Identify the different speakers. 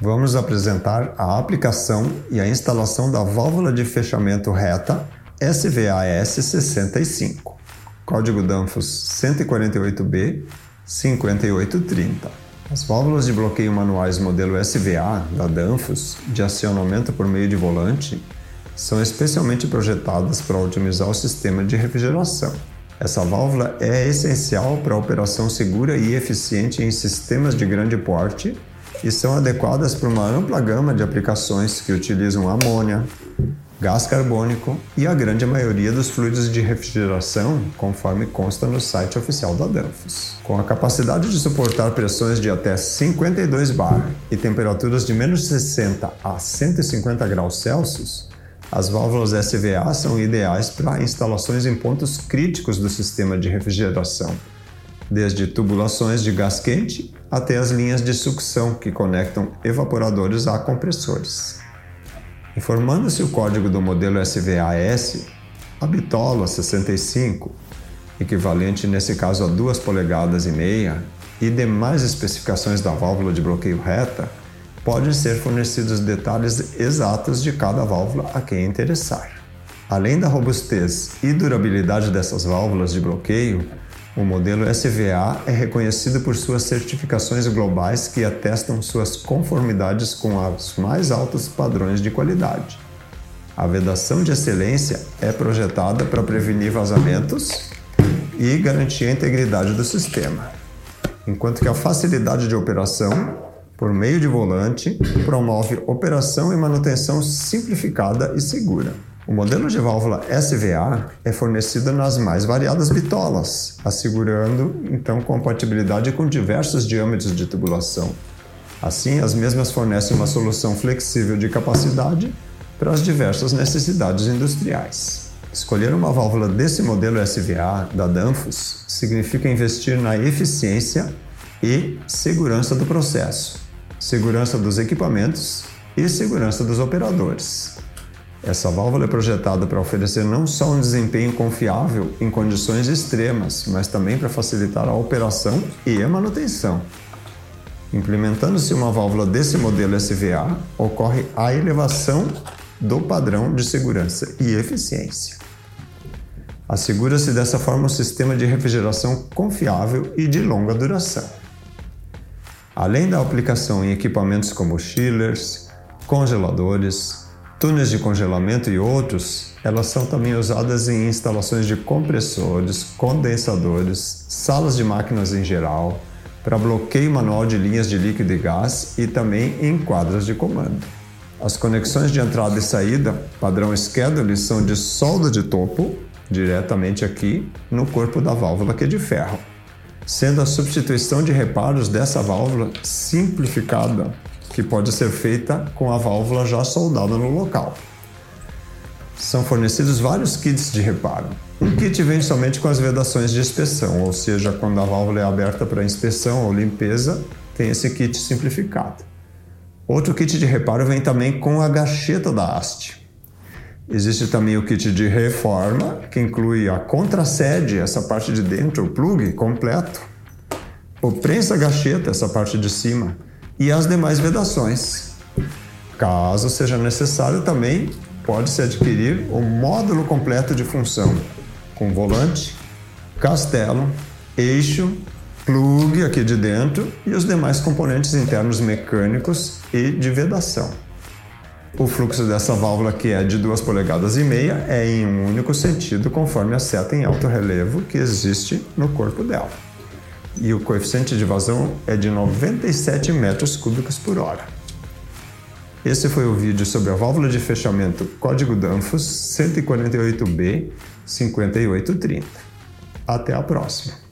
Speaker 1: vamos apresentar a aplicação e a instalação da válvula de fechamento reta SVAS 65, código Danfoss 148B 5830. As válvulas de bloqueio manuais modelo SVA da Danfoss, de acionamento por meio de volante, são especialmente projetadas para otimizar o sistema de refrigeração. Essa válvula é essencial para a operação segura e eficiente em sistemas de grande porte e são adequadas para uma ampla gama de aplicações que utilizam amônia, gás carbônico e a grande maioria dos fluidos de refrigeração, conforme consta no site oficial da Danfoss. Com a capacidade de suportar pressões de até 52 bar e temperaturas de menos 60 a 150 graus Celsius, as válvulas SVA são ideais para instalações em pontos críticos do sistema de refrigeração, desde tubulações de gás quente até as linhas de sucção que conectam evaporadores a compressores. Informando-se o código do modelo SVAS, a bitola 65, equivalente nesse caso a 2 polegadas e meia, e demais especificações da válvula de bloqueio reta, podem ser fornecidos detalhes exatos de cada válvula a quem interessar. Além da robustez e durabilidade dessas válvulas de bloqueio, o modelo SVA é reconhecido por suas certificações globais que atestam suas conformidades com os mais altos padrões de qualidade. A vedação de excelência é projetada para prevenir vazamentos e garantir a integridade do sistema, enquanto que a facilidade de operação, por meio de volante, promove operação e manutenção simplificada e segura. O modelo de válvula SVA é fornecido nas mais variadas bitolas, assegurando então compatibilidade com diversos diâmetros de tubulação. Assim, as mesmas fornecem uma solução flexível de capacidade para as diversas necessidades industriais. Escolher uma válvula desse modelo SVA da Danfoss significa investir na eficiência e segurança do processo, segurança dos equipamentos e segurança dos operadores. Essa válvula é projetada para oferecer não só um desempenho confiável em condições extremas, mas também para facilitar a operação e a manutenção. Implementando-se uma válvula desse modelo SVA, ocorre a elevação do padrão de segurança e eficiência. Assegura-se dessa forma um sistema de refrigeração confiável e de longa duração. Além da aplicação em equipamentos como chillers, congeladores, túneis de congelamento e outros, elas são também usadas em instalações de compressores, condensadores, salas de máquinas em geral, para bloqueio manual de linhas de líquido e gás e também em quadras de comando. As conexões de entrada e saída, padrão schedule, são de solda de topo, diretamente aqui no corpo da válvula que é de ferro, sendo a substituição de reparos dessa válvula simplificada que pode ser feita com a válvula já soldada no local. São fornecidos vários kits de reparo. Um kit vem somente com as vedações de inspeção, ou seja, quando a válvula é aberta para inspeção ou limpeza, tem esse kit simplificado. Outro kit de reparo vem também com a gacheta da haste. Existe também o kit de reforma, que inclui a contrasede, essa parte de dentro, o plug completo, o prensa gacheta, essa parte de cima, e as demais vedações. Caso seja necessário, também pode-se adquirir o módulo completo de função, com volante, castelo, eixo, plug aqui de dentro e os demais componentes internos mecânicos e de vedação. O fluxo dessa válvula, que é de 2 polegadas e meia, é em um único sentido, conforme a seta em alto relevo que existe no corpo dela e o coeficiente de vazão é de 97 metros cúbicos por hora. Esse foi o vídeo sobre a válvula de fechamento código Danfoss 148B 5830. Até a próxima!